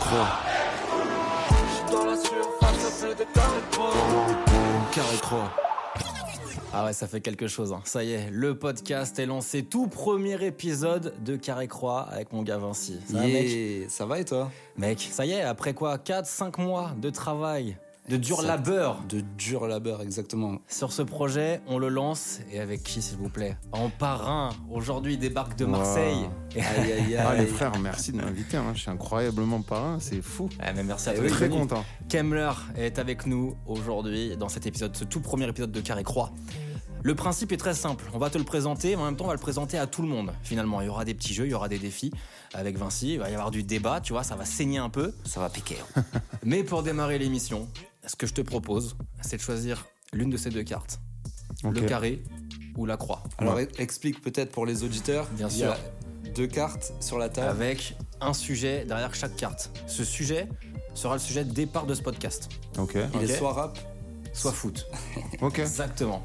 Croix. Carré croix. Ah ouais, ça fait quelque chose. hein. Ça y est, le podcast est lancé. Tout premier épisode de Carré Croix avec mon gars Vinci. Ça va, mec? Yeah, ça va et toi? Mec, ça y est, après quoi? 4-5 mois de travail, de dur Ça- labeur De dur labeur, exactement. sur ce projet, on le lance. Et avec qui, s'il vous plaît? En parrain. Aujourd'hui, il débarque de Marseille. Et- Aïe aïe Ah les aïe. frères, merci de m'inviter. hein. Je suis incroyablement parrain, c'est fou. Ouais, mais merci à Eh toi. Très content. Kemmler est avec nous aujourd'hui dans cet épisode, ce tout premier épisode de Carré Croix. Le principe est très simple. On va te le présenter, mais en même temps, on va le présenter à tout le monde. Finalement, il y aura des petits jeux, il y aura des défis avec Vinci. Il va y avoir du débat, tu vois, ça va saigner un peu. Ça va piquer. hein. Mais pour démarrer l'émission, ce que je te propose, c'est de choisir l'une de ces deux cartes le carré ou la croix. Alors explique peut-être pour les auditeurs. Bien il y a deux cartes sur la table. Avec un sujet derrière chaque carte. Ce sujet sera le sujet de départ de ce podcast. Ok, Il est soit rap, Soit foot. ok, Exactement.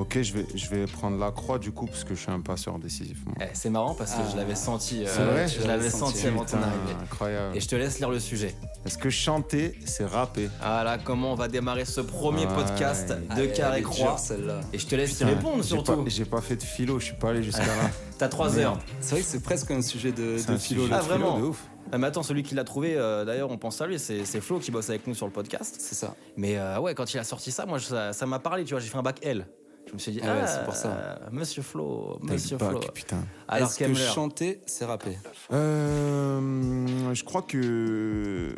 Ok. Je vais, je vais prendre la croix du coup parce que je suis un passeur décisif. moi. Eh, c'est marrant parce que Ah. je l'avais senti. euh, C'est vrai Je l'avais senti avant ton Putain, arrivée. incroyable. Et je te laisse lire le sujet. Est-ce que chanter, c'est rapper? Voilà comment on va démarrer ce premier Ouais. podcast de Ah, Carré Croix. celle-là. Et je te laisse y Putain, répondre j'ai surtout. pas- J'ai pas, fait de philo, je suis pas allé jusqu'à là. T'as 3 heures. C'est vrai que c'est presque un sujet de, C'est de un philo. sujet là. Ah, de philo vraiment de ouf. Ah, mais attends, celui qui l'a trouvé, euh, d'ailleurs, on pense à lui, c'est c'est Flo qui bosse avec nous sur le podcast. C'est ça. Mais euh, ouais, quand il a sorti ça, moi, je- ça ça m'a parlé, tu vois, j'ai fait un bac L. Je me suis dit, Ah ouais, ah, c'est pour ça. euh, Monsieur Flo, Monsieur bac, Flo. putain. Alors, Est-ce que Kemmler, chanter, c'est rapper Euh, je crois que euh,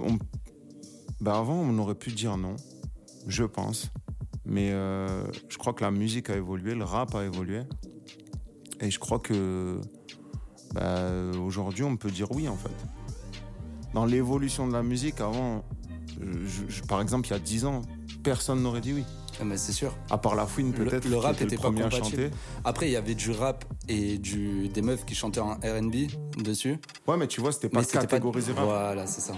on- bah avant on aurait pu dire non, je pense, mais euh, je crois que la musique a évolué, le rap a évolué, et je crois que bah, aujourd'hui on peut dire oui en fait. Dans l'évolution de la musique, avant, je- je- par exemple il y a 10 ans, personne n'aurait dit oui. Ah, mais c'est sûr. À part la fouine Le- peut-être. le qui rap était le pas compatible. chanter. Après, il y avait du rap et du, des meufs qui chantaient en RB dessus. Ouais, mais tu vois, c'était pas mais catégorisé rap. Voilà, c'est ça.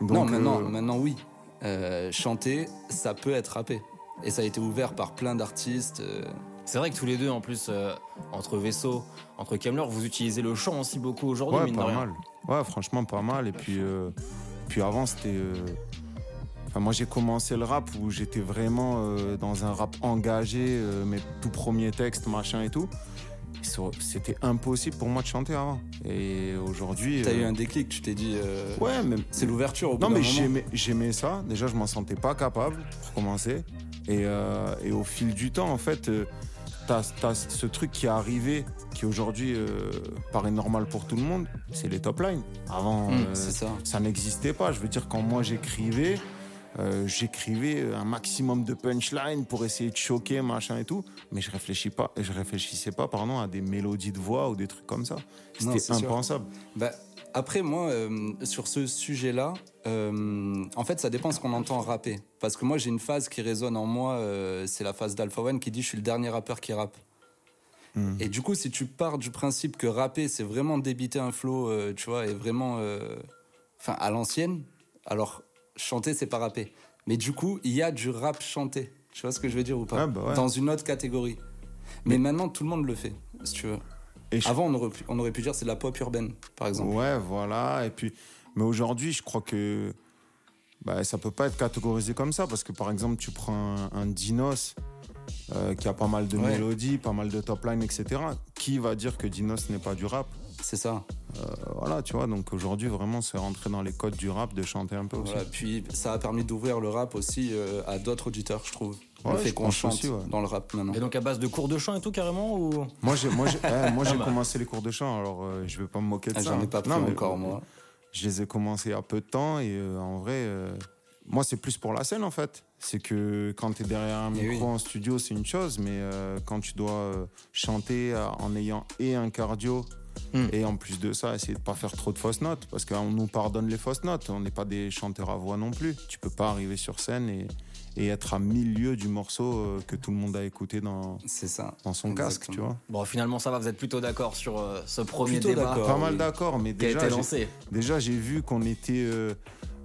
Donc, non, maintenant, euh, maintenant oui. Euh, chanter, ça peut être rappé. Et ça a été ouvert par plein d'artistes. euh, c'est vrai que tous les deux, en plus, euh, entre Vaisseau, entre Kemmler, vous utilisez le chant aussi beaucoup aujourd'hui, Ouais, mine de pas rien. mal. Ouais, franchement, pas mal. Et puis, euh, puis avant, c'était. Enfin, moi, j'ai commencé le rap où j'étais vraiment euh, dans un rap engagé, euh, mes tout premiers textes, machin et tout. C'était impossible pour moi de chanter avant. Et aujourd'hui. T'as euh, eu un déclic, tu t'es dit. euh, Ouais, mais. C'est l'ouverture au bout Non, mais j'aimais, ça. Déjà, je m'en sentais pas capable pour commencer. Et, et au fil du temps, en fait, t'as, ce truc qui est arrivé, qui aujourd'hui euh, paraît normal pour tout le monde, c'est les top lines. Avant, euh, ça. ça n'existait pas. Je veux dire, quand moi j'écrivais, euh, j'écrivais un maximum de punchlines pour essayer de choquer, machin et tout, mais je réfléchis pas, je réfléchissais pas, pardon, à des mélodies de voix ou des trucs comme ça. C'était impensable. Bah, après, moi, euh, sur ce sujet-là, euh, en fait, ça dépend ce qu'on entend rapper. Parce que moi, j'ai une phase qui résonne en moi, euh, c'est la phase d'Alpha One qui dit je suis le dernier rappeur qui rappe. Hmm. Et du coup, si tu pars du principe que rapper, c'est vraiment débiter un flow, euh, tu vois, et vraiment, euh, enfin, à l'ancienne, alors chanter, c'est pas rapper. Mais du coup, il y a du rap chanté. Tu vois ce que je veux dire ou pas Ouais, bah ouais. Dans une autre catégorie. Mais, maintenant, tout le monde le fait, si tu veux. Et je- Avant, on aurait pu, on aurait pu dire c'est de la pop urbaine, par exemple. Ouais, voilà. Et puis, mais aujourd'hui, je crois que bah, ça peut pas être catégorisé comme ça parce que par exemple, tu prends un, un Dinos euh, qui a pas mal de Ouais. mélodies, pas mal de top line, etc. Qui va dire que Dinos n'est pas du rap? C'est ça. Euh, Voilà, tu vois. Donc aujourd'hui, vraiment, c'est rentrer dans les codes du rap de chanter un peu aussi. Voilà. Puis ça a permis d'ouvrir le rap aussi euh, à d'autres auditeurs, je trouve. Ouais, le fait qu'on chante aussi, ouais. dans le rap maintenant. Et donc à base de cours de chant et tout carrément ou? Moi, j'ai, moi, j'ai, eh, moi, j'ai bah. commencé les cours de chant, alors euh, je vais pas me moquer de Ah, ça. J'en ai hein. pas pris Non, mais, encore, moi. Je les ai commencés il y a peu de temps et euh, en vrai, euh, moi, c'est plus pour la scène en fait. C'est que quand tu es derrière un Eh micro oui. en studio, c'est une chose, mais euh, quand tu dois euh, chanter euh, en ayant et un cardio Hmm. et en plus de ça, essayer de pas faire trop de fausses notes, parce qu'on nous pardonne les fausses notes. On n'est pas des chanteurs à voix non plus. Tu peux pas arriver sur scène et, et être à milieu du morceau euh, que tout le monde a écouté dans, C'est ça. dans son casque, tu vois. Bon, finalement, ça va, vous êtes plutôt d'accord sur euh, ce premier Plutôt débat d'accord. Pas oui. mal d'accord, mais qui a déjà, été j'ai- lancé. Déjà, j'ai vu qu'on était euh,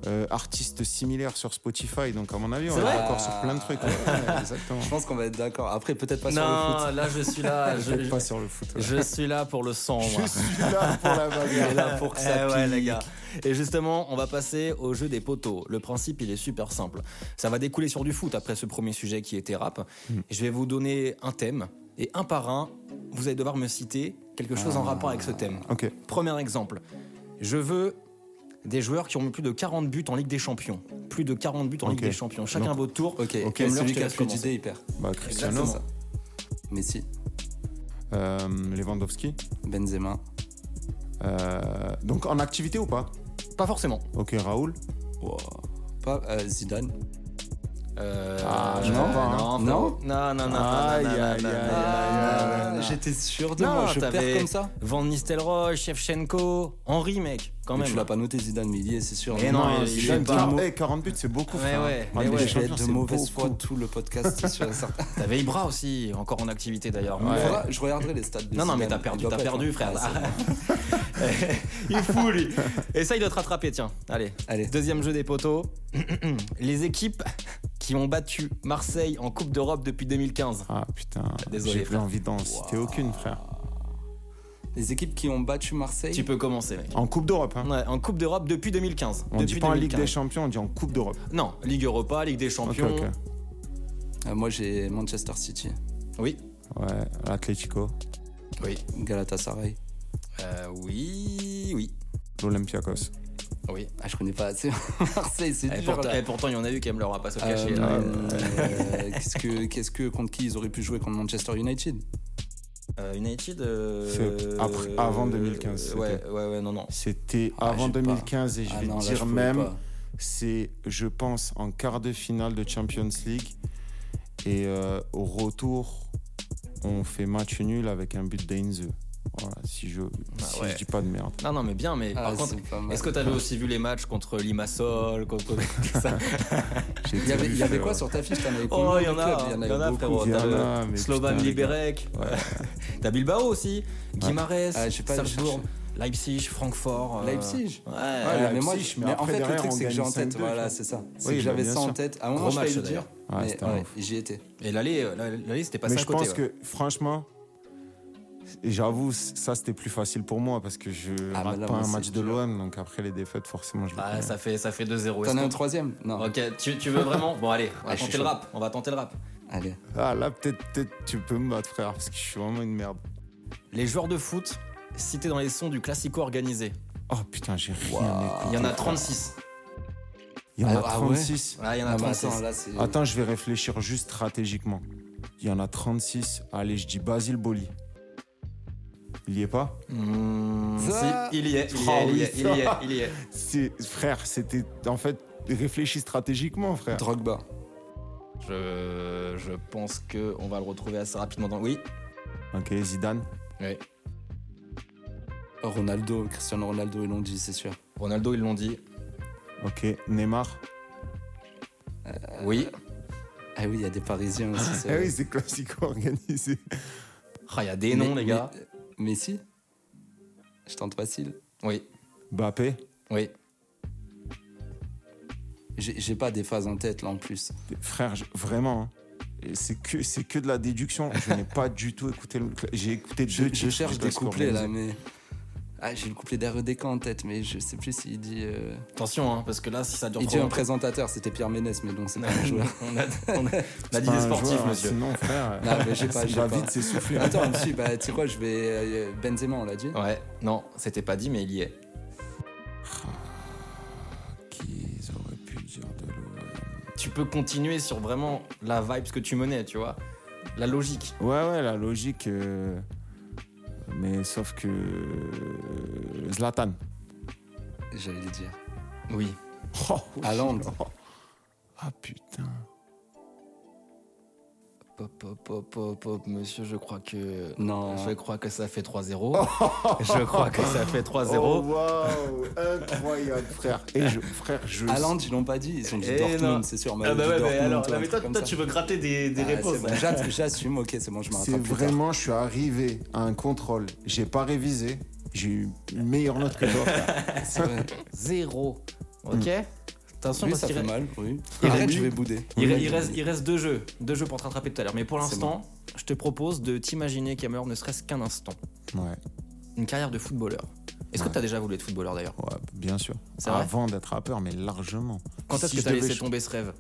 euh, artistes similaires sur Spotify, donc à mon avis, on est d'accord sur plein de trucs. Ouais, ouais, exactement. Je pense qu'on va être d'accord. Après, peut-être pas sur le Non, foot. là, je suis là. je, Peut-être pas sur le foot. ouais. je suis là pour le sang, moi. Je suis là pour la bagarre. là pour que ça Eh ouais, les gars. Et justement, on va passer au jeu des poteaux. Le principe, il est super simple. Ça va découler sur du foot après ce premier sujet qui était rap. Hmm. Je vais vous donner un thème et un par un, vous allez devoir me citer quelque chose en Ah. rapport avec ce thème. Ok. Premier exemple. Je veux des joueurs qui ont mis plus de 40 buts en Ligue des Champions. Plus de 40 buts en. Ligue des Champions. Chacun Donc- votre tour. Ok, Ok, et Müller, celui qui a plus d'idées, il perd. Bah, C'est Cristiano, ça. Messi, euh, Lewandowski. Benzema, Euh, donc en activité ou pas? Pas forcément. Ok, Raoul. Wow. pas euh, Zidane. Euh, Ah, je non, pas, hein. non, Non? Non, non, non, non. J'étais sûr de Non, moi, je t'avais perds comme ça. Van Nistelrooy, Shevchenko, Henri, mec, quand même. tu l'as pas noté Zidane, mais il y est, c'est sûr. Mais non, il- est pas- quar- eh, 40 buts, c'est beaucoup. Ouais, frère. ouais, En mais ouais. je vais être de mauvaise foi tout le podcast, c'est sûr et. T'avais Ibra aussi, encore en activité d'ailleurs. Il Ouais. faudra- je regarderai les stats de Non, non, mais t'as perdu, t'as perdu, frère. Il est fou, lui. Essaye de te rattraper, tiens. Allez. Allez. Deuxième jeu des poteaux. Les équipes qui ont battu Marseille en Coupe d'Europe depuis 2015. Ah putain, Désolé, j'ai envie d'en citer aucune, frère. Les équipes qui ont battu Marseille. Tu peux commencer, mec. En Coupe d'Europe, hein. Ouais, en Coupe d'Europe depuis 2015. On depuis dit pas en Ligue 2015. des Champions, on dit en Coupe d'Europe. Non, Ligue Europa, Ligue des Champions. Euh, moi, j'ai Manchester City, Oui. Ouais, l'Atlético, Oui. Galatasaray. Euh, oui, oui. l'Olympiakos. Oui. Ah, je connais pas assez Marseille, c'est Et dur pourtant, et pourtant, il y en a eu qui aiment leur pas se Euh, cacher. euh, qu'est-ce que, qu'est-ce que contre qui ils auraient pu jouer contre Manchester United? United. euh, C'est après- avant 2015, c'était. Ouais, ouais, ouais, non, non. C'était Ah, avant j'ai pas. 2015 et je Ah vais non, te là, dire même, c'est, je pense, en quart de finale de Champions League. Et euh, au retour, on fait match nul avec un but d'Ainze. Voilà, si je, si ouais. je dis pas de merde. Non, non, mais bien, mais Ah, par contre, pas est-ce que t'avais aussi vu les matchs contre Limassol, contre Il y avait, il y avait quoi ouais. sur ta fiche? T'en avais Oh, il y en a, il y en a, beaucoup. frérot. Il y T'as en le a, mais Slovan Liberec, t'as Bilbao aussi, Guimarães, Ah, pas cherché. Leipzig, Francfort. euh, Leipzig? Ouais. Ouais, mais moi, je- mais mais en fait, le truc, c'est que j'ai en tête, 5-2, voilà, c'est ça. C'est Oui, que bah, j'avais ça en tête. À un moment, Gros je match, le dire. Ouais, Mais j'y étais. Et l'allée, euh, la- l'allée, c'était passé Mais à je côté. pense ouais. que, franchement, j'avoue, ça c'était plus facile pour moi parce que je Ah, mais rate là, pas un match de l'OM, donc après les défaites, forcément, je connais. ça fait, ça fait 2-0. T'en as un troisième? Non. Ok, tu, tu veux vraiment? Bon, allez, on va Ouais, tenter le chaud. rap. On va tenter le rap. Allez. Ah là, peut-être peut tu peux me battre, frère, parce que je suis vraiment une merde. Les joueurs de foot cités dans les sons du classico organisé. Oh putain, j'ai rien Il y en a 36. Il y en a Ah, ah ouais? 36. Ouais, il y en a Ah, bah, 36. attends. Attends, je vais réfléchir juste stratégiquement. Il y en a 36. Allez, je dis Basile Boli. Il y est pas Mmh, Ça- si, il y est, il y est, il y est, il y est, ça. il y est. C'est frère, c'était en fait réfléchi stratégiquement, frère. Drogba. Je, je pense que on va le retrouver assez rapidement dans. Oui. Ok, Zidane. Oui. Ronaldo, Cristiano Ronaldo, ils l'ont dit, c'est sûr. Ronaldo, ils l'ont dit. Ok, Neymar. Oui. Ah oui, il y a des Parisiens aussi. c'est Ah oui, c'est classico organisé. Ah, il y a des noms, Mais- les gars. mais- Messi? Je tente facile. Oui. Mbappé? Oui. J'ai pas des phases en tête là en plus. Frère, je- vraiment. hein. C'est que, c'est que de la déduction. Je n'ai pas du tout écouté le. J'ai écouté Je, deux je titres cherche des couplets là, mais. Ah, j'ai le couplet d'REDK en tête, mais je sais plus s'il dit. euh, Attention, hein, parce que là, si ça dure Il dit un présentateur, c'était Pierre Ménès, mais bon, c'est pas un joueur. on a, on a- on a C'est dit des sportifs, joueur, monsieur. Sinon, frère. Non, mais j'ai pas, va pas. vite s'essouffler. Attends, monsieur, bah, tu sais quoi, je vais. euh, Benzema, on l'a dit. Ouais, non, c'était pas dit, mais il y est. Qu'ils auraient pu dire de l'OM. Tu peux continuer sur vraiment la vibe que tu menais, tu vois. La logique. Ouais, ouais, la logique. euh, Mais sauf que. euh, Zlatan. J'allais le dire. Oui. Oh, Haaland. Ah putain. Hop, hop, hop, hop, hop, monsieur, je crois que. Non. Je crois que ça fait 3-0. je crois que ça fait 3-0. Oh, waouh, incroyable, frère. Et je, frère, je. Ils l'ont pas dit, ils ont dit Eh Dortmund, c'est sûr. Ah bah ouais, mais alors, toi, mais toi, toi, tu veux gratter des, des réponses. Bon, J'att- J'assume, ok, c'est bon, je me C'est vraiment, je suis arrivé à un contrôle. J'ai pas révisé. J'ai eu une meilleure note que toi. frère. C'est vrai. Zéro. Attention, Oui, parce ça fait re- mal, oui. il Arrête, reste- je vais bouder. il, re- Oui. il reste, il reste deux jeux. Deux jeux pour te rattraper tout à l'heure. Mais pour l'instant, je te propose de t'imaginer, Cameron, ne serait-ce qu'un instant, Ouais, une carrière de footballeur. Est-ce que tu as déjà voulu être footballeur d'ailleurs ouais, bien sûr. Avant d'être rappeur, mais largement. Quand est-ce Si que tu as laissé tomber ce rêve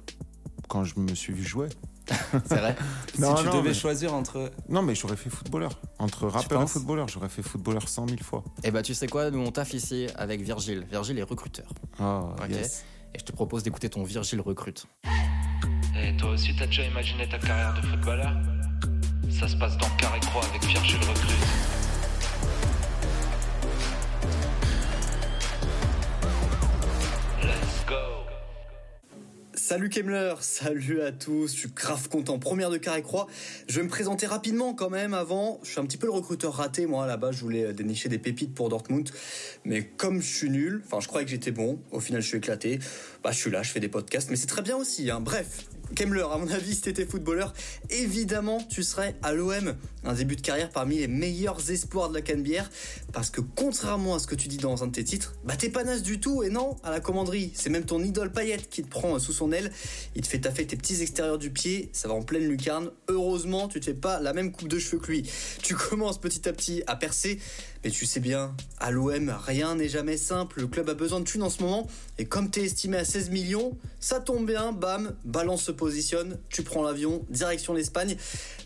Quand je me suis vu jouer. C'est vrai Si Non, tu non, devais mais- choisir entre. Non, mais j'aurais fait footballeur. Entre rappeur et footballeur, j'aurais fait footballeur cent mille fois. Eh bah, tu sais quoi? Nous, on taffe ici avec Virgile. Virgile est recruteur. Ah, Ok. yes. Et je te propose d'écouter ton Virgile recrute. Et toi aussi, t'as déjà imaginé ta carrière de footballeur? Ça se passe dans Carré Croix avec Virgile Recrute. Salut Kemler, salut à tous, je suis grave content. Première de Carré Croix. Je vais me présenter rapidement quand même avant. Je suis un petit peu le recruteur raté, moi là-bas, je voulais dénicher des pépites pour Dortmund. Mais comme je suis nul, enfin je croyais que j'étais bon, au final je suis éclaté. Bah je suis là, je fais des podcasts, mais c'est très bien aussi. Hein. Bref, Kemler, à mon avis, si t'étais footballeur, évidemment tu serais à l'OM. Un début de carrière parmi les meilleurs espoirs de la Canebière. Parce que contrairement à ce que tu dis dans un de tes titres, bah t'es pas naze du tout et non, à la commanderie. C'est même ton idole paillette qui te prend sous son aile. Il te fait taffer tes petits extérieurs du pied, ça va en pleine lucarne. Heureusement, tu te fais pas la même coupe de cheveux que lui. Tu commences petit à petit à percer, mais tu sais bien, à l'OM, rien n'est jamais simple. Le club a besoin de thunes en ce moment, et comme t'es estimé à 16 millions, ça tombe bien, bam, balance positionne, tu prends l'avion, direction l'Espagne.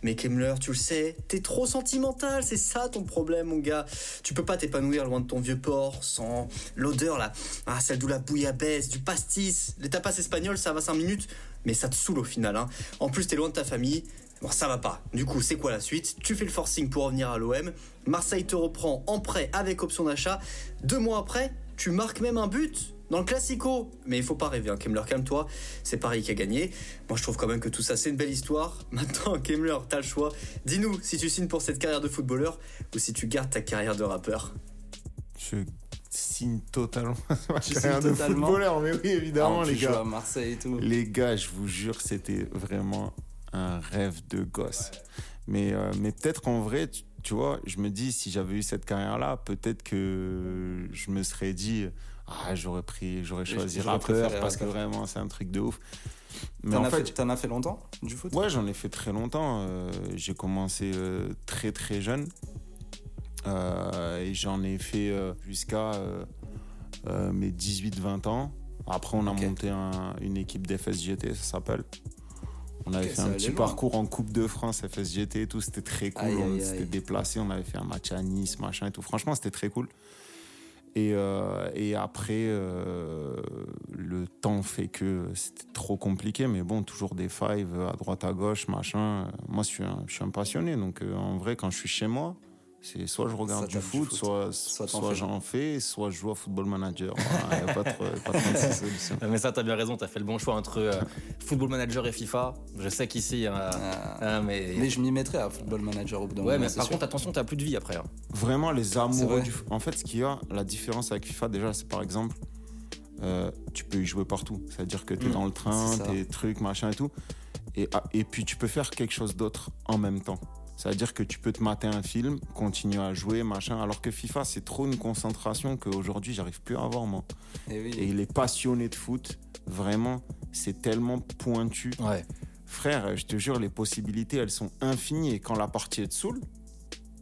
Mais Kemmler, tu le sais, t'es trop sentimental, c'est ça ton problème, mon gars. Tu peux pas t'épanouir loin de ton vieux port, sans l'odeur là, ah, celle d'où la bouillabaisse, du pastis. Les tapas espagnols, ça va 5 minutes, mais ça te saoule au final. Hein. En plus, t'es loin de ta famille. Bon, ça va pas. Du coup, c'est quoi la suite? Tu fais le forcing pour revenir à l'OM. Marseille te reprend en prêt avec option d'achat. Deux mois après, tu marques même un but dans le Classico. Mais il faut pas rêver, hein. Kemmler, calme-toi. C'est Paris qui a gagné. Moi, je trouve quand même que tout ça, c'est une belle histoire. Maintenant, Kemmler, t'as le choix. Dis-nous si tu signes pour cette carrière de footballeur ou si tu gardes ta carrière de rappeur. Je signe totalement ma Tu carrière de totalement footballeur, mais oui, évidemment, Ah, les tu joues gars. à Marseille et tout. Les gars, je vous jure, c'était vraiment un rêve de gosse. Mais, euh, mais peut-être qu'en vrai, tu, tu vois, je me dis, si j'avais eu cette carrière-là, peut-être que je me serais dit, ah, j'aurais pris, j'aurais choisi rappeur parce que vraiment, c'est un truc de ouf. Mais T'en en as, fait, t'en as fait longtemps du foot? Ouais, j'en ai fait très longtemps. Euh, j'ai commencé euh, très très jeune. Euh, et j'en ai fait jusqu'à mes 18-20 ans. Après, on a monté un- une équipe d'FSGT, ça s'appelle. On avait fait un petit loin. parcours en Coupe de France, FSGT et tout. C'était très cool. Aïe, on aïe, s'était déplacé, on avait fait un match à Nice, machin et tout. Franchement, c'était très cool. Et, euh, et après, euh, le temps fait que c'était trop compliqué, mais bon, toujours des fives à droite, à gauche, machin. Moi, je suis un, je suis un passionné, donc euh, en vrai, quand je suis chez moi, c'est soit je regarde du foot, soit, Soit j'en fais, soit je joue à Football Manager. Il n'y a pas, trop- pas 36 solutions. Mais ça, t'as bien raison, t'as fait le bon choix entre euh, Football Manager et FIFA. Je sais qu'ici, euh, Ah. hein, mais... Mais je m'y mettrais à Football Manager au bout d'un Ouais, moment. mais par sûr. contre, attention, t'as plus de vie après. hein. Vraiment, les amoureux vrai. du En fait, ce qu'il y a, la différence avec FIFA, déjà, c'est par exemple, euh, tu peux y jouer partout. C'est-à-dire que tu es Mm, dans le train, tes trucs, machin et tout. Et, ah, et puis, tu peux faire quelque chose d'autre en même temps. C'est-à-dire que tu peux te mater un film, continuer à jouer, machin. Alors que FIFA, c'est trop une concentration qu'aujourd'hui, j'arrive plus à avoir, moi. Eh oui. Et les passionnés de foot, vraiment, c'est tellement pointu. Ouais. Frère, je te jure, les possibilités, elles sont infinies. Et quand la partie est de saoul,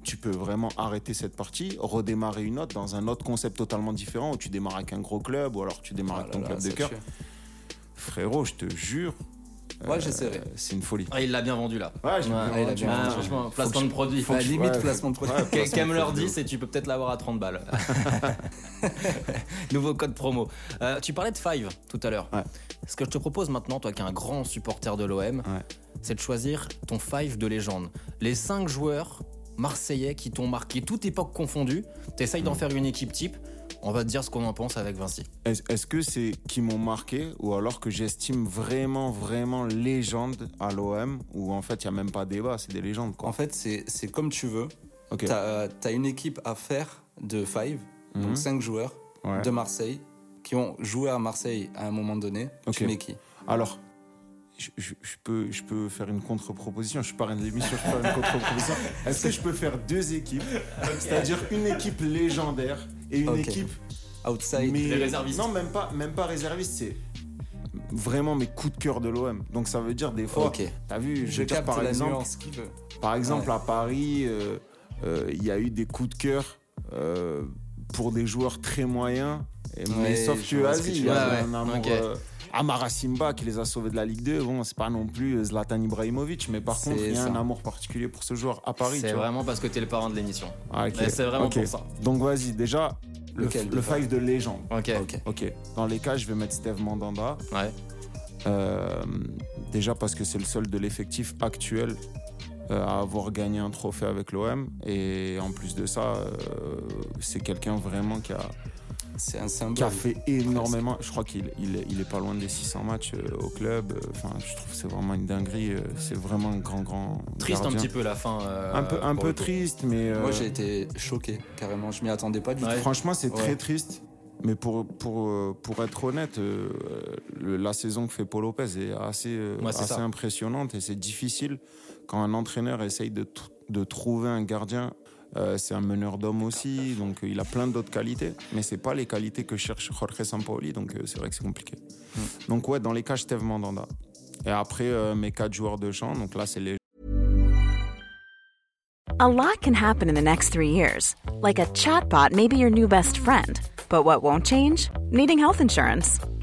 tu peux vraiment arrêter cette partie, redémarrer une autre dans un autre concept totalement différent où tu démarres avec un gros club ou alors tu démarres Ah avec ton là, club de cœur. Frérot, je te jure. Ouais, euh, j'essaierai. C'est une folie. Ah, il l'a bien vendu là. Ouais, j'ai Ouais, bien il a vendu. bien vendu. franchement, placement de produit. Bah, limite ouais, placement de produit. ouais, Quel placement de Cameler produit. 10 et tu peux peut-être l'avoir à 30 balles. Nouveau code promo. Euh, tu parlais de Five tout à l'heure. Ouais. Ce que je te propose maintenant, toi qui es un grand supporter de l'OM, Ouais. c'est de choisir ton Five de légende. Les 5 joueurs marseillais qui t'ont marqué, toute époque confondue. T'essayes Mm. d'en faire une équipe type. On va te dire ce qu'on en pense avec Vinci. Est- Est-ce que c'est qui m'ont marqué ou alors que j'estime vraiment, vraiment légende à l'OM où en fait il n'y a même pas débat, c'est des légendes quoi. En fait, c'est c'est comme tu veux. Ok. T'as as une équipe à faire de five, Mhm. donc 5 joueurs Ouais. de Marseille qui ont joué à Marseille à un moment donné. Ok. Tu mets qui? Alors, je, je- je peux, je peux faire une contre-proposition. Je suis parrain de l'émission, je peux faire une contre-proposition. Est-ce que je peux faire deux équipes? C'est-à-dire une équipe légendaire et une équipe. Outside. mais- Les réservistes. Non, même pas, même pas réserviste, c'est vraiment mes coups de cœur de l'OM. Donc ça veut dire des fois. Ok. T'as vu, je Je veux dire, capte par la exemple, nuance qu'il veut. Par exemple, Ouais. à Paris, euh, euh, il y a eu des coups de cœur euh, pour des joueurs très moyens. Et, mais sauf que, tu il y a un amour. Amara Simba qui les a sauvés de la Ligue 2, bon, c'est pas non plus Zlatan Ibrahimovic, mais par contre, il y a un amour particulier pour ce joueur à Paris. C'est vois. vraiment parce que t'es le parrain de l'émission. Ah, c'est vraiment pour ça. Donc vas-y, déjà, le, Lequel, le five de légende. Ok. Ok. Ok. Dans les cas, je vais mettre Steve Mandanda. Ouais. Euh, déjà parce que c'est le seul de l'effectif actuel euh, à avoir gagné un trophée avec l'OM. Et en plus de ça, euh, c'est quelqu'un vraiment qui a, C'est un qui symbole. a fait énormément. Je crois qu'il il, il est pas loin des 600 matchs euh, au club. Euh, Enfin, je trouve que c'est vraiment une dinguerie. euh, C'est vraiment un grand, grand. Triste un petit peu la fin. euh, Un peu, un peu triste, mais. euh, Moi, j'ai été choqué, carrément. Je m'y attendais pas du Ouais. tout. Franchement, c'est Ouais. très triste. Mais pour, pour, pour être honnête, euh, le- la saison que fait Paul Lopez est assez, euh, Ouais, assez ça. impressionnante et c'est difficile quand un entraîneur essaye de, de trouver un gardien. Euh, c'est un meneur d'hommes aussi, donc euh, il a plein d'autres qualités, mais c'est pas les qualités que cherche Jorge Sampaoli, donc euh, c'est vrai que c'est compliqué. Hmm. Donc ouais, dans les cas, Steve Mandanda. Et après, euh, mes quatre joueurs de champ, donc là, c'est les A lot can happen in the next three years. Like a chatbot may be your new best friend. But what won't change? Needing health insurance.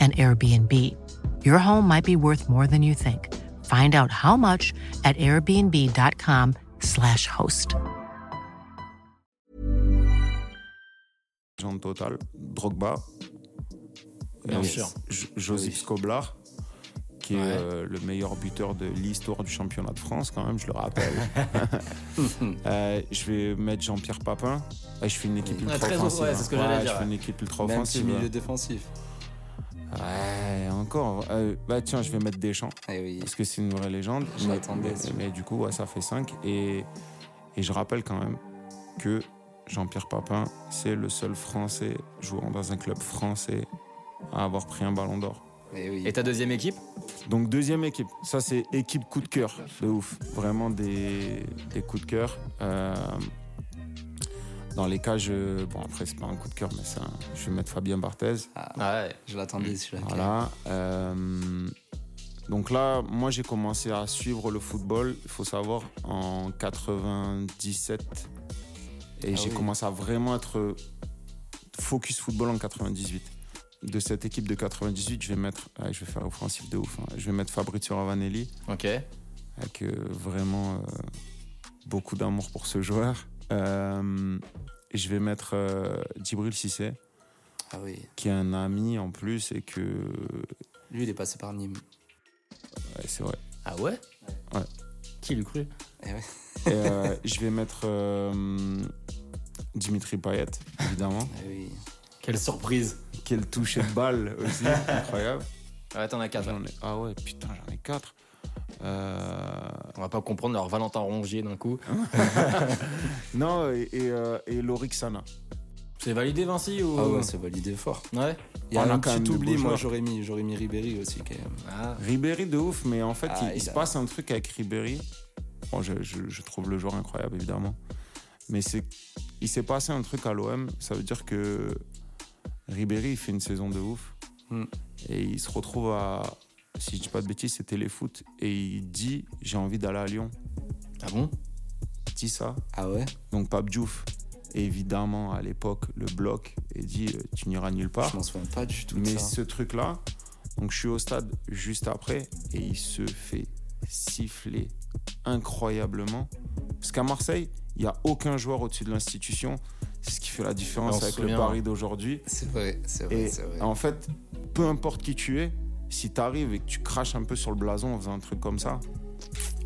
an Airbnb. Your home might be worth more than you think. Find out how much at airbnb.com/slash host. totales. Drogba. Bien Euh, sûr. J- Joseph Skoblar, qui est Ouais. euh, le meilleur buteur de l'histoire du championnat de France, quand même, je le rappelle. Euh, je vais mettre Jean-Pierre Papin. Et je fais une équipe ultra très- offensive. ouais, c'est ce que hein. j'allais dire, Je fais une équipe ultra Même si offensive. milieu défensif. Encore. Euh, bah tiens, je vais mettre Deschamps. Eh oui. Parce que c'est une vraie légende. Je mais, mais- mais du coup, ouais, ça fait 5. Et, et je rappelle quand même que Jean-Pierre Papin, c'est le seul Français jouant dans un club français à avoir pris un ballon d'or. Eh oui. Et ta deuxième équipe? Donc deuxième équipe, ça c'est équipe coup de cœur, de ouf. Vraiment des, des coups de cœur. Euh, dans les cas, je... Bon après c'est pas un coup de cœur, mais un- je vais mettre Fabien Barthez. Ah, Ouais. Je l'attendais celui-là. Voilà. euh, donc là, moi j'ai commencé à suivre le football, il faut savoir, en 97. Et Ah j'ai oui. commencé à vraiment être focus football en 98. De cette équipe de 98, je vais mettre, ouais, je vais faire offensif de ouf, hein. je vais mettre Fabrizio Ravanelli, Ok. avec euh, vraiment euh, beaucoup d'amour pour ce joueur. Euh, je vais mettre euh, Djibril Cissé. Ah. Qui est un ami en plus et que. Lui, il est passé par Nîmes. Ouais, c'est vrai. Ah ouais? Ouais. Qui l'eût cru eh ouais. Euh, je vais mettre Dimitri Payet, évidemment. Ah oui. Quelle surprise Quel toucher de balle aussi, incroyable. Ah ouais, t'en as 4. Hein. Ai... Ah ouais, putain, j'en ai quatre. On va pas comprendre leur Valentin Rongier d'un coup. Non, et, et, euh, et Lorik Sana. C'est validé, Vinci ou... Ah ouais, c'est validé fort. Ouais. Il y a On a un petit oubli, moi j'aurais mis, j'aurais mis Ribéry aussi quand même. Ah. Ribéry de ouf, mais en fait, Ah, il, il il se a- passe un truc avec Ribéry. Bon, je, je- je trouve le joueur incroyable, évidemment. Mais c'est, il s'est passé un truc à l'OM. Ça veut dire que Ribéry, il fait une saison de ouf. Hmm. Et il se retrouve à, si je dis pas de bêtises, c'est téléfoot. Et il dit J'ai envie d'aller à Lyon. Ah bon? Il dit ça. Ah ouais? Donc Pape Diouf, évidemment, à l'époque, le bloc et dit euh, Tu n'iras nulle part. Je m'en souviens pas du tout Mais ça. ce truc-là, donc je suis au stade juste après et il se fait siffler incroyablement. Parce qu'à Marseille, il n'y a aucun joueur au-dessus de l'institution. C'est ce qui fait la différence avec le. Paris d'aujourd'hui. C'est vrai, c'est vrai, vrai. en fait, peu importe qui tu es, si tu arrives et que tu craches un peu sur le blason en faisant un truc comme ça,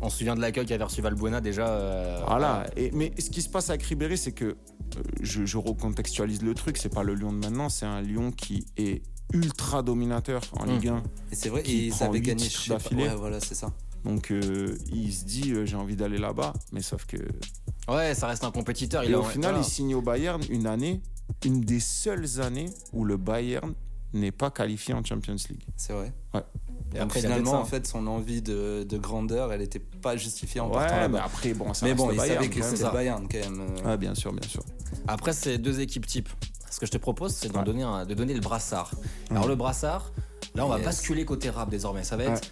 On se souvient de l'accueil qu'avait reçu Valbuena déjà. euh, Voilà. Et, mais ce qui se passe avec Ribéry, c'est que euh, je, je recontextualise le truc. C'est pas le Lyon de maintenant, c'est un Lyon qui est ultra dominateur en Mm. Ligue 1. Et c'est vrai, je sais pas- d'affilée. Ouais, voilà, c'est ça. Donc euh, il se dit euh, j'ai envie d'aller là-bas, mais sauf que Ouais, ça reste un compétiteur. et Il au final voilà. il signe au Bayern une année, une des seules années où le Bayern n'est pas qualifié en Champions League. C'est vrai. Ouais. Et après, finalement, ça. en fait, son envie de, de grandeur, elle était pas justifiée en partant Ouais, là-bas. mais après bon, ça Mais bon, il Bayern, savait que quand même. c'était Bayern quand même. Ouais, bien sûr, bien sûr. Après, c'est deux équipes types. Ce que je te propose, c'est d'en Ouais. donner un- de donner le brassard. Alors, le brassard, là, on va basculer côté rap désormais. Ça va être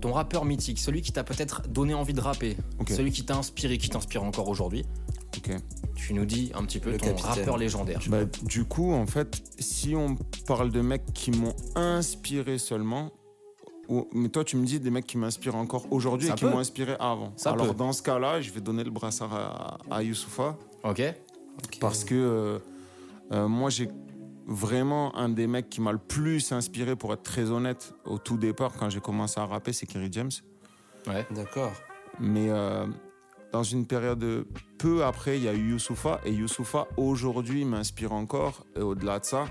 ton rappeur mythique, celui qui t'a peut-être donné envie de rapper, celui qui t'a inspiré, qui t'inspire encore aujourd'hui. Tu nous dis un petit peu Le ton capitaine. rappeur légendaire. Bah, du coup, en fait, si on parle de mecs qui m'ont inspiré seulement, ou- mais toi, tu me dis des mecs qui m'inspirent encore aujourd'hui et qui m'ont inspiré avant. Ça Alors, peut. dans ce cas-là, je vais donner le brassard à, à Youssoufa Ok Ok. parce que euh, euh, moi, j'ai vraiment un des mecs qui m'a le plus inspiré, pour être très honnête, au tout départ, quand j'ai commencé à rapper, c'est Kerry James. Ouais. D'accord. Mais euh, dans une période peu après, il y a eu Youssoufa. Et Youssoufa, aujourd'hui, m'inspire encore. Et au-delà de ça,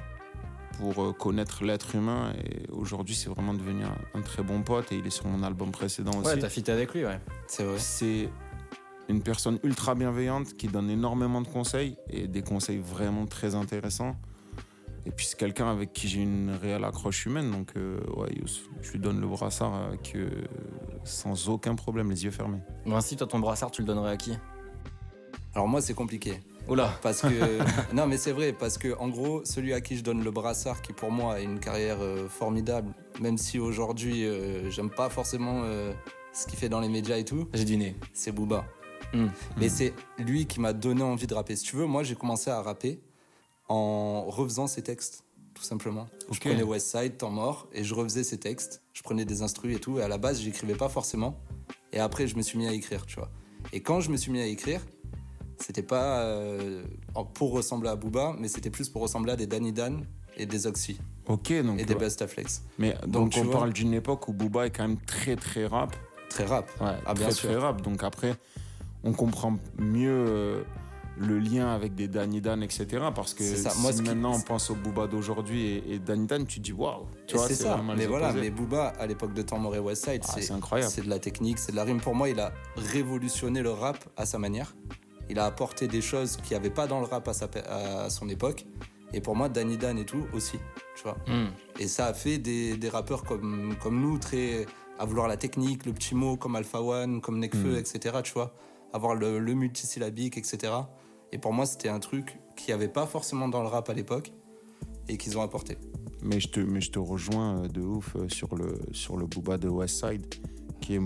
pour euh, connaître l'être humain. Et aujourd'hui, c'est vraiment devenu un, un très bon pote. Et il est sur mon album précédent Ouais, aussi. t'as fité avec lui, ouais. C'est vrai. c'est une personne ultra bienveillante qui donne énormément de conseils. Et des conseils vraiment très intéressants. Et puis c'est quelqu'un avec qui j'ai une réelle accroche humaine. Donc, euh, ouais, je lui donne le brassard avec, euh, sans aucun problème, les yeux fermés. Vinci, toi, ton brassard, tu le donnerais à qui? Alors moi, c'est compliqué. Oula Parce que. non, mais c'est vrai, parce que en gros, celui à qui je donne le brassard, qui pour moi a une carrière euh, formidable, même si aujourd'hui, euh, j'aime pas forcément euh, ce qu'il fait dans les médias et tout, J'ai dîné. c'est Booba. Hmm. Mais c'est lui qui m'a donné envie de rapper. Si tu veux, moi, j'ai commencé à rapper en refaisant ses textes, tout simplement. Je prenais Westside, Temps mort, et je refaisais ses textes. Je prenais des instrus et tout. Et à la base, j'écrivais pas forcément. Et après, je me suis mis à écrire, tu vois. Et quand je me suis mis à écrire, c'était pas euh, pour ressembler à Booba, mais c'était plus pour ressembler à des Danny Dan et des Oxy Ok, donc. et des ouais. Bustaflex. Mais donc, on vois- parle d'une époque où Booba est quand même très très rap. Très rap. Ouais, Ah, bien très sûr. très rap. Donc après, on comprend mieux euh, le lien avec des Danny Dan, etc. Parce que ça. si qui- maintenant on pense au Booba d'aujourd'hui et, et Danny Dan, tu te dis waouh. Tu Et vois, c'est ça. Mais voilà, opposés. mais Booba, à l'époque de et Westside, Ah, c'est incroyable. C'est de la technique, c'est de la rime. Pour moi, il a révolutionné le rap à sa manière. Il a apporté des choses qu'il n'y avait pas dans le rap à, sa, à son époque. Et pour moi, Danny Dan et tout aussi, tu vois. Hmm. Et ça a fait des, des rappeurs comme, comme nous, très à vouloir la technique, le petit mot, comme Alpha One, comme Nekfeu, Mm. etc. Tu vois, avoir le, le multisyllabique, etc. Et pour moi, c'était un truc qu'il n'y avait pas forcément dans le rap à l'époque et qu'ils ont apporté. Mais je te, mais je te rejoins euh, de ouf euh, sur le, sur le Booba de Westside, qui est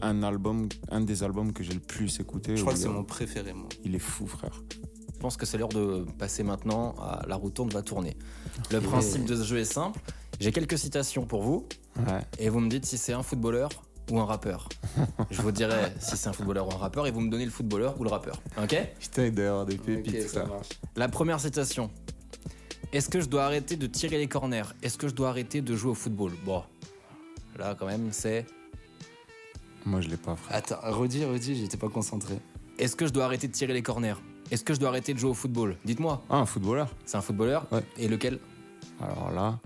un album, un des albums que j'ai le plus écouté. Je crois que c'est mon préféré, moi. Il est fou, frère. Je pense que c'est l'heure de passer maintenant à la roue tourne va tourner. Le principe de ce jeu est simple. J'ai quelques citations pour vous Ouais. et vous me dites si c'est un footballeur ou un rappeur. Je vous dirai si c'est un footballeur ou un rappeur et vous me donnez le footballeur ou le rappeur. Ok Putain, il doit y avoir des pépites, ça ça. marche. La première citation. Est-ce que je dois arrêter de tirer les corners? Est-ce que je dois arrêter de jouer au football? Bon, là quand même c'est. Moi, je l'ai pas, frère. Attends, redis, redis, j'étais pas concentré. Est-ce que je dois arrêter de tirer les corners? Est-ce que je dois arrêter de jouer au football? Dites-moi. Ah, un footballeur C'est un footballeur? Ouais. Et lequel? Alors là,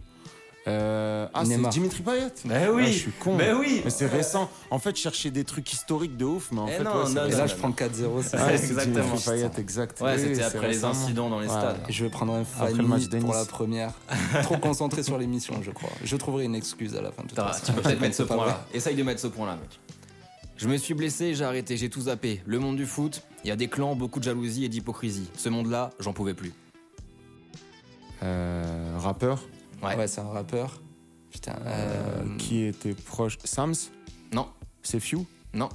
Euh, ah, c'est. Dimitri Payet Mais oui. Ah, je suis con. Mais oui. Mais c'est récent. En fait, chercher des trucs historiques de ouf, mais en Eh fait, non, ouais, c'est non, Et là, je prends 4-0. c'est Ouais, ça. c'est exactement. Dimitri Payet, exact. Ouais, c'était après les incidents dans les Ouais. stades. Je vais prendre un Après le match pour Nice. la première. Trop concentré sur l'émission, je crois. Je trouverai une excuse à la fin de toute façon. tu peux peut-être mettre ce point-là. Essaye de mettre ce point-là, mec. Je me suis blessé, j'ai arrêté, j'ai tout zappé. Le monde du foot, il y a des clans, beaucoup de jalousie et d'hypocrisie. Ce monde-là, j'en pouvais plus. Euh, rappeur? Ouais. Ouais, c'est un rappeur. Putain. euh, euh, qui était proche? Sams? Non, C'est Few? Non.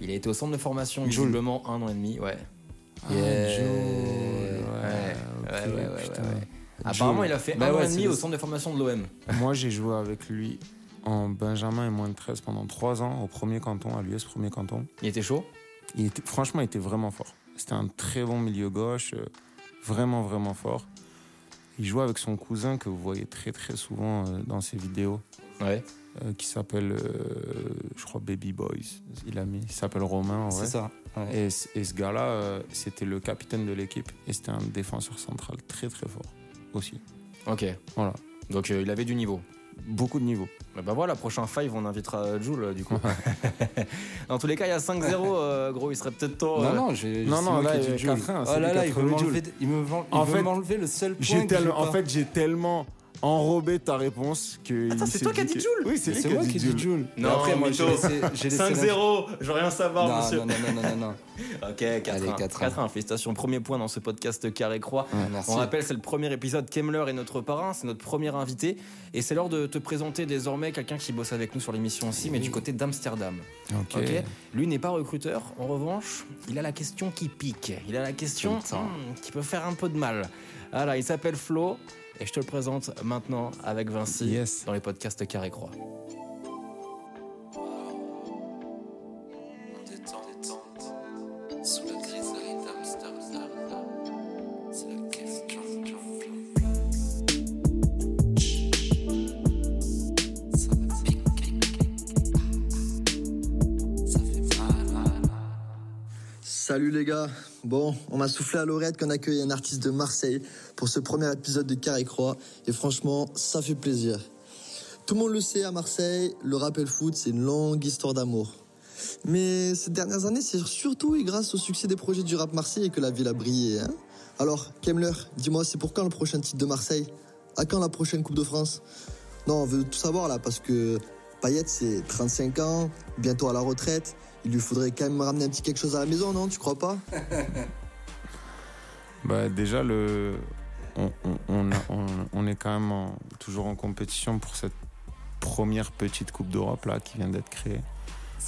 Il a été au centre de formation, Jul. visiblement un an et demi, ouais. Yeah. Ah. Ouais, ouais, ouais, ouais, putain. ouais. Apparemment, il a fait Bah un an et demi au centre de formation de l'OM. Moi, j'ai joué avec lui en Benjamin et moins de 13 pendant 3 ans au premier canton, à l'US premier canton. Il était chaud? Il était, franchement, il était vraiment fort. C'était un très bon milieu gauche, euh, vraiment, vraiment fort. Il jouait avec son cousin que vous voyez très, très souvent euh, dans ses vidéos, Ouais. euh, qui s'appelle, euh, je crois, Baby Boys. Il a mis, il s'appelle Romain. C'est ça. ouais. Et, ce gars-là, euh, c'était le capitaine de l'équipe et c'était un défenseur central très, très fort aussi. Ok. Voilà. Donc il avait du niveau. Beaucoup de niveaux. Bah, bah voilà, prochain five, on invitera Jules euh, du coup. Dans tous les cas, il y a 5-0, euh, gros, il serait peut-être temps. Non, euh, non, j'ai. Non, non, là, il y dit a Jules. 4-1, Oh là là, il veut 4-1 m'enlever le seul point. En fait, j'ai tellement enrobé ta réponse que. Attends, c'est toi qui as dit Jules Oui, c'est lui C'est qui a moi dit qui ai dit Jules. Jules. Non, après, moi, j'ai mytho. laissé. j'ai laissé la- 5-0, je veux rien savoir, Non, monsieur. non, non, non, non, non. Ok, 4-1. Allez, 4-1. 4-1, félicitations. Premier point dans ce podcast Carré Croix. Ouais, merci. On rappelle, c'est le premier épisode. Kemmler est notre parrain, c'est notre premier invité. Et c'est l'heure de te présenter désormais quelqu'un qui bosse avec nous sur l'émission aussi, mais du côté d'Amsterdam. Ok. Ok. Lui n'est pas recruteur. En revanche, il a la question qui pique. Il a la question hmm, qui peut faire un peu de mal. Voilà, il s'appelle Flo. Et je te le présente maintenant avec Vinci Yes. dans les podcasts Carré Croix. Les gars. Bon, on m'a soufflé à l'oreille qu'on accueille un artiste de Marseille pour ce premier épisode de Carré Croix et franchement, ça fait plaisir. Tout le monde le sait à Marseille, le rap et le foot, c'est une longue histoire d'amour. Mais ces dernières années, c'est surtout et grâce au succès des projets du rap marseillais que la ville a brillé. hein. Alors, Kemmler, dis-moi, c'est pour quand le prochain titre de Marseille? À quand la prochaine Coupe de France? Non, on veut tout savoir là, parce que Payet, c'est 35 ans, bientôt à la retraite. Il lui faudrait quand même ramener un petit quelque chose à la maison, non Tu crois pas? Bah, déjà, le... on, on- on a- on- on est quand même en- toujours en compétition pour cette première petite Coupe d'Europe là qui vient d'être créée.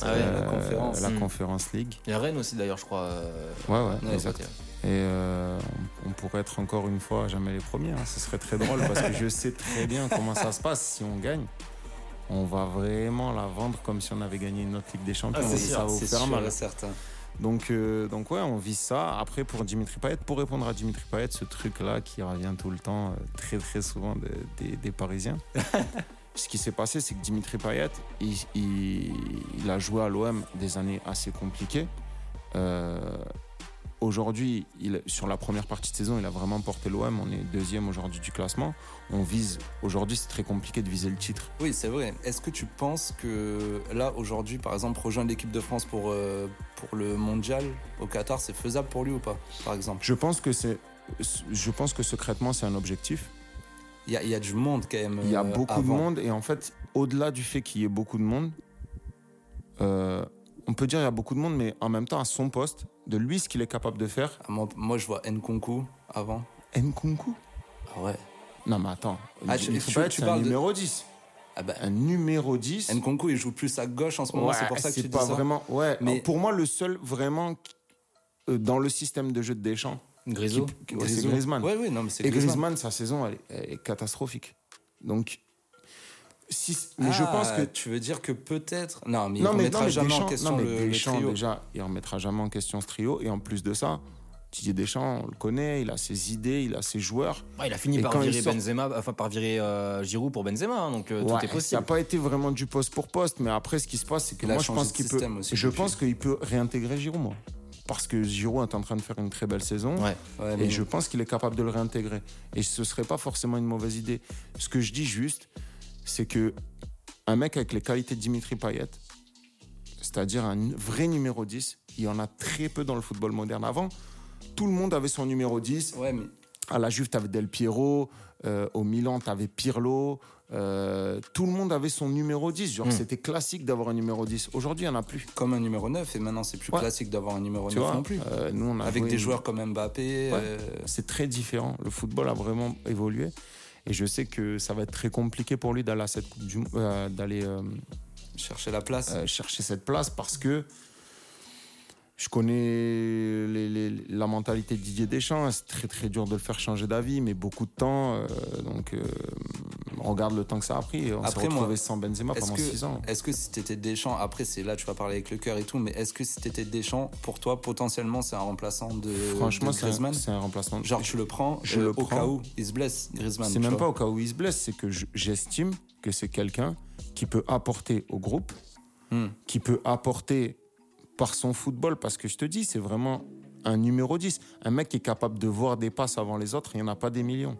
Ah ouais, la Euh, conférence. la Hmm. Conférence League. Il y a Rennes aussi d'ailleurs, je crois. euh, Ouais, ouais, Ouais, exact. Et euh, on, on pourrait être encore une fois jamais les premiers. hein. Ce serait très drôle parce que je sais très bien comment ça se passe. Si on gagne, on va vraiment la vendre comme si on avait gagné une autre Ligue des Champions. Ah, c'est Et sûr, ça va vous faire mal. certain. Donc, euh, donc ouais, on vise ça. Après, pour Dimitri Payet, pour répondre à Dimitri Payet, ce truc-là qui revient tout le temps, euh, très très souvent de- des, des Parisiens. ce qui s'est passé, c'est que Dimitri Payet, il, il- il a joué à l'OM des années assez compliquées. Euh, Aujourd'hui, il- sur la première partie de saison, il a vraiment porté l'OM. On est deuxième aujourd'hui du classement. On vise. Aujourd'hui, c'est très compliqué de viser le titre. Oui, c'est vrai. Est-ce que tu penses que là, aujourd'hui, par exemple, rejoindre l'équipe de France pour, euh, pour le mondial au Qatar, c'est faisable pour lui ou pas, par exemple? Je pense que c'est. Je pense que secrètement, c'est un objectif. Il y a, il y a du monde quand même. Il y a beaucoup de monde et en fait, au-delà du fait qu'il y ait beaucoup de monde, euh, on peut dire qu'il y a beaucoup de monde, mais en même temps, à son poste, de lui, ce qu'il est capable de faire, Ah, Moi, moi, je vois Nkunku avant. Nkunku. Ah ouais. Non, mais attends, Ah, il tu- faut tu- pas être un parles de- numéro 10. Ah bah, Un numéro 10. Nkunku, il joue plus à gauche en ce moment, ouais, c'est pour ça que tu dis pas ça. vraiment. Ouais, Mais- pour moi, le seul vraiment euh, dans le système de jeu de Deschamps, Grisou. ouais, c'est Griezmann. Ouais, oui, non, mais c'est Et Griezmann. Griezmann, sa saison, elle est, elle est catastrophique. Donc, si, mais je Ah, pense que Tu veux dire que peut-être. Non, mais il non, mais, remettra non, jamais Deschamps, en question non, mais le, trio. déjà, il remettra jamais en question ce trio. Et en plus de ça, Didier Deschamps, on le connaît, il a ses idées, il a ses joueurs. Ouais, il a fini Et par il virer sort- Benzema, enfin par virer euh, Giroud pour Benzema, hein, donc euh, tout est possible. n'a pas été vraiment du poste pour poste, mais après, ce qui se passe, c'est que Il moi, je pense qu'il peut, je depuis. pense qu'il peut réintégrer Giroud, moi. parce que Giroud est en train de faire une très belle saison. Ouais. Ouais, Et je pense qu'il est capable de le réintégrer. Et ce serait pas forcément une mauvaise idée. Ce que je dis juste, c'est que un mec avec les qualités de Dimitri Payet, c'est-à-dire un vrai numéro 10, il y en a très peu dans le football moderne. Avant, tout le monde avait son numéro 10. Ouais, mais À la Juve, tu avais Del Piero. euh, au Milan, tu avais Pirlo. euh, tout le monde avait son numéro 10. Genre, Mm. c'était classique d'avoir un numéro 10. Aujourd'hui, il n'y en a plus. comme un numéro 9, et maintenant c'est plus Ouais. classique d'avoir un numéro Tu 9 vois non plus. Euh, nous, on a Avec joué des joueurs comme Mbappé. Ouais. c'est très différent. Le football a vraiment évolué. Et je sais que ça va être très compliqué pour lui d'aller à cette coupe du Mo- d'aller chercher la place. chercher cette place parce que je connais les- les- la mentalité de Didier Deschamps. C'est très très dur de le faire changer d'avis, mais beaucoup de temps. euh, donc euh, regarde le temps que ça a pris. On s'est Après, moi, retrouvé sans Benzema pendant que, 6 ans. est-ce que si t'étais Deschamps, après c'est là tu vas parler avec le cœur et tout, mais est-ce que si t'étais Deschamps, pour toi potentiellement c'est un remplaçant de, Franchement, de c'est un, un remplacement. Genre tu le prends Je euh, le au prends. cas où il se blesse, Griezmann. C'est même vois. pas au cas où il se blesse, c'est que je- j'estime que c'est quelqu'un qui peut apporter au groupe, Hmm. qui peut apporter par son football, parce que je te dis, c'est vraiment un numéro 10. Un mec qui est capable de voir des passes avant les autres, il n'y en a pas des millions.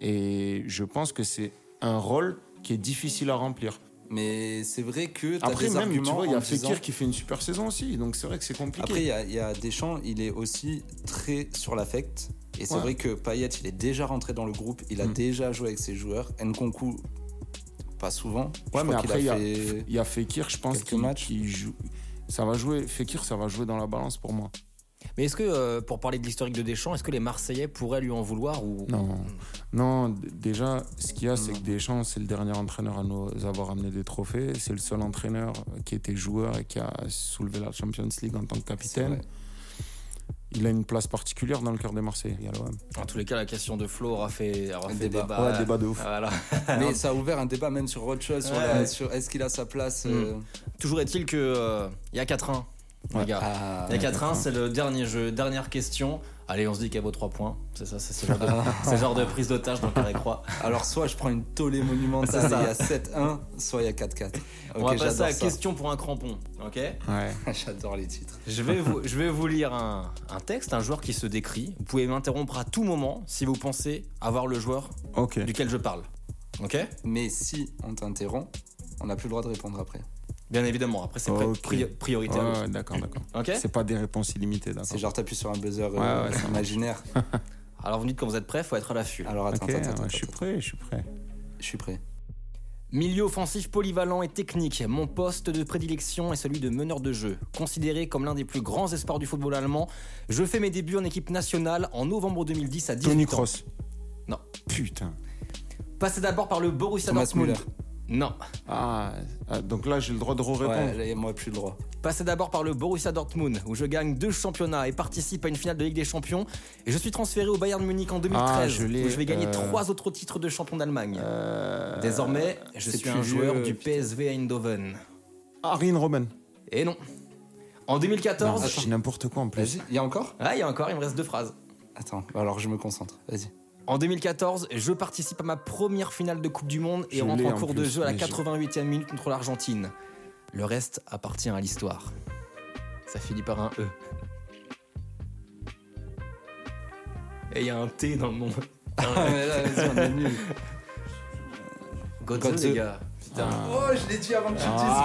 Et je pense que c'est un rôle qui est difficile à remplir. Mais c'est vrai que Après, des même, tu vois, il y a disant- Fekir qui fait une super saison aussi, donc c'est vrai que c'est compliqué. Après, il y, a- il y a Deschamps, il est aussi très sur l'affect. Et c'est Ouais. vrai que Payet, il est déjà rentré dans le groupe, il a Mm. déjà joué avec ses joueurs. Nkunku, pas souvent. Ouais, mais après, il y, a- fait- il y a Fekir, je pense, qui joue. Ça va jouer, Fekir, ça va jouer dans la balance pour moi. Mais est-ce que, euh, pour parler de l'historique de Deschamps, est-ce que les Marseillais pourraient lui en vouloir ou Non, non. Déjà, ce qu'il y a, c'est que Deschamps, c'est le dernier entraîneur à nous avoir amené des trophées. C'est le seul entraîneur qui était joueur et qui a soulevé la Champions League en tant que capitaine. Il a une place particulière dans le cœur des Marseillais. Il y a l'OM. En tous les cas, la question de Flo aura fait, aura Un fait débat. débat. Ouais, débat de ouf. Voilà. Mais ça a ouvert un débat même sur chose, sur, Ouais. la- sur est-ce qu'il a sa place. euh, Toujours est-il que euh, il y a 4-1, les Ouais. gars. à- Il y a 4-1, c'est le dernier jeu, dernière question. Allez, on se dit qu'elle vaut 3 points. C'est ça, c'est ce genre de, c'est ce genre de prise d'otage dans Carré Croix. Alors, soit je prends une tollée monumentale et il y a 7-1, soit il y a 4-4. on va passer à ça. question pour un crampon. Ok? Ouais. J'adore les titres. je vais, vous, je vais vous lire un, un texte, un joueur qui se décrit. Vous pouvez m'interrompre à tout moment si vous pensez avoir le joueur duquel je parle. Ok? Mais si on t'interrompt, on n'a plus le droit de répondre après. Bien évidemment, après c'est pri- Ok. pri- priorité d'accord, d'accord. C'est pas des réponses illimitées, d'accord. C'est genre t'appuies sur un buzzer euh, Ouais, imaginaire. Alors vous me dites quand vous êtes prêt, faut être à l'affût. Alors attends, Ok, attends, attends, ouais, je suis prêt, je suis prêt. Je suis prêt. Milieu offensif polyvalent et technique, mon poste de prédilection est celui de meneur de jeu. Considéré comme l'un des plus grands espoirs du football allemand, je fais mes débuts en équipe nationale en novembre 2010 à 18 Tony ans. Kroos. Non. Putain. Passé d'abord par le Borussia Thomas Dortmund. Müller. Non. Ah, ah, donc là, j'ai le droit de re-répondre. Ouais, moi plus le droit. Passé d'abord par le Borussia Dortmund, où je gagne deux championnats et participe à une finale de Ligue des Champions. Et je suis transféré au Bayern Munich en 2013, Ah, je où je vais gagner euh, trois autres titres de champion d'Allemagne. Euh, Désormais, je suis un joueur vieux, du. PSV Eindhoven. Arjen Robben. Et non. En 2014, Non, je n'importe quoi en plus. Vas-y, il y a encore? Ah, il y a encore, il me reste deux phrases. Attends, alors je me concentre. Vas-y. En 2014, je participe à ma première finale de Coupe du Monde et Je rentre en en cours de jeu à la mais je- 88e minute contre l'Argentine. Le reste appartient à l'histoire. Ça finit par un E. Et il y a un T dans le nom. Ah, mais là, vas-y, on est nuls. Godze, Godze. les gars. Putain. Oh, je l'ai dit avant que tu le dises,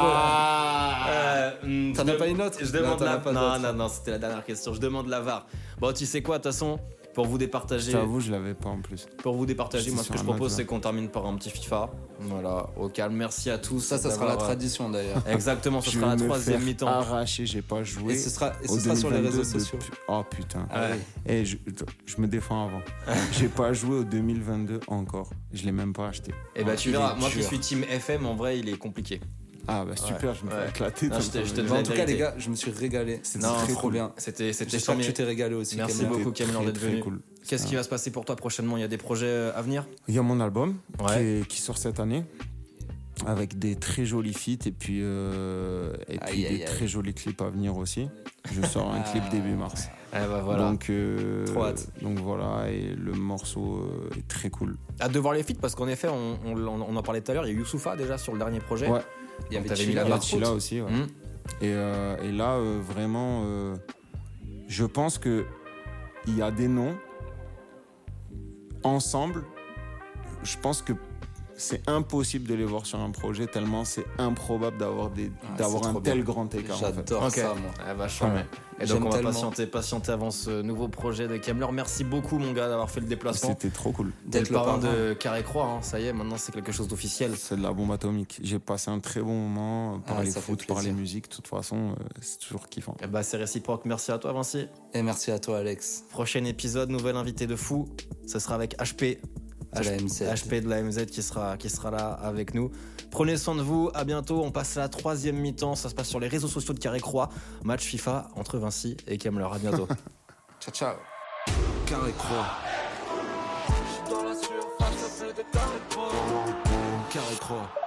Euh, hmm, T'en as pas une autre Je Non, demande as la... pas Non, non, non, c'était la dernière question. Je demande la VAR. Bon, tu sais quoi, de toute façon, pour vous départager, t'avoue, je l'avais pas en plus. pour vous départager, moi, ce que je propose, c'est qu'on termine par un petit FIFA. Voilà, au calme. Merci à tous. Ça, ça sera la d'avoir- tradition d'ailleurs. Exactement, ce sera la troisième mi-temps. Arraché, j'ai pas joué. Et ce sera, et ce sera sur les 2022 réseaux sociaux. depuis- Oh putain. Ah. Et je, je me défends avant. j'ai pas joué au 2022 encore. Je l'ai même pas acheté. Et bah, Oh, tu verras, moi qui suis team FM, en vrai, il est compliqué. Ah bah super, je me ouais. fais éclater. Non, dans je te- te en tout cas, les gars, je me suis régalé. C'était très trop bien. C'était c'était J'espère que tu t'es régalé aussi. Merci Camille. beaucoup, Camille, d'être très venu. cool. Qu'est-ce qui va se passer pour toi prochainement? Il y a des projets euh, à venir? Il y a mon album Ouais. qui, sort cette année avec des très jolis feats et puis, euh, et puis Aïe, aïe, des aïe. très jolis clips à venir aussi. Je sors un clip début mars. Eh bah voilà. Donc, euh, Trop hâte. donc voilà, et le morceau euh, est très cool. Hâte de voir les feats parce qu'en effet, on, on, on en parlait tout à l'heure, il y a Youssoufa déjà sur le dernier projet. Ouais. Il y avait Chila contre. aussi. ouais. Hmm. Et, euh, et là, euh, vraiment, euh, je pense que il y a des noms ensemble. Je pense que c'est impossible de les voir sur un projet tellement c'est improbable d'avoir des Ah, d'avoir un tel bien. grand écart. en fait. J'adore Ok. ça, moi. Ah, vachement. Ouais. Et donc on va tellement. patienter, patienter avant ce nouveau projet de Kemler. Merci beaucoup mon gars d'avoir fait le déplacement. C'était trop cool. D'être le parrain de Carré Croix, hein. ça y est, maintenant c'est quelque chose d'officiel. C'est de la bombe atomique. J'ai passé un très bon moment euh, par Ah, les ça fait foot, par les musiques. De toute façon, euh, c'est toujours kiffant. Et bah c'est réciproque. Merci à toi Vinci. Et merci à toi, Alex. Prochain épisode, nouvel invité de fou. Ce sera avec HP. De la MZ. HP de la MZ qui sera, qui sera là avec nous. Prenez soin de vous, à bientôt. On passe à la troisième mi-temps. Ça se passe sur les réseaux sociaux de Carré Croix. Match FIFA entre Vinci et Kemler. À bientôt. Ciao, ciao. Carré croix. Dans la surface, plus de carré croix. Carré croix.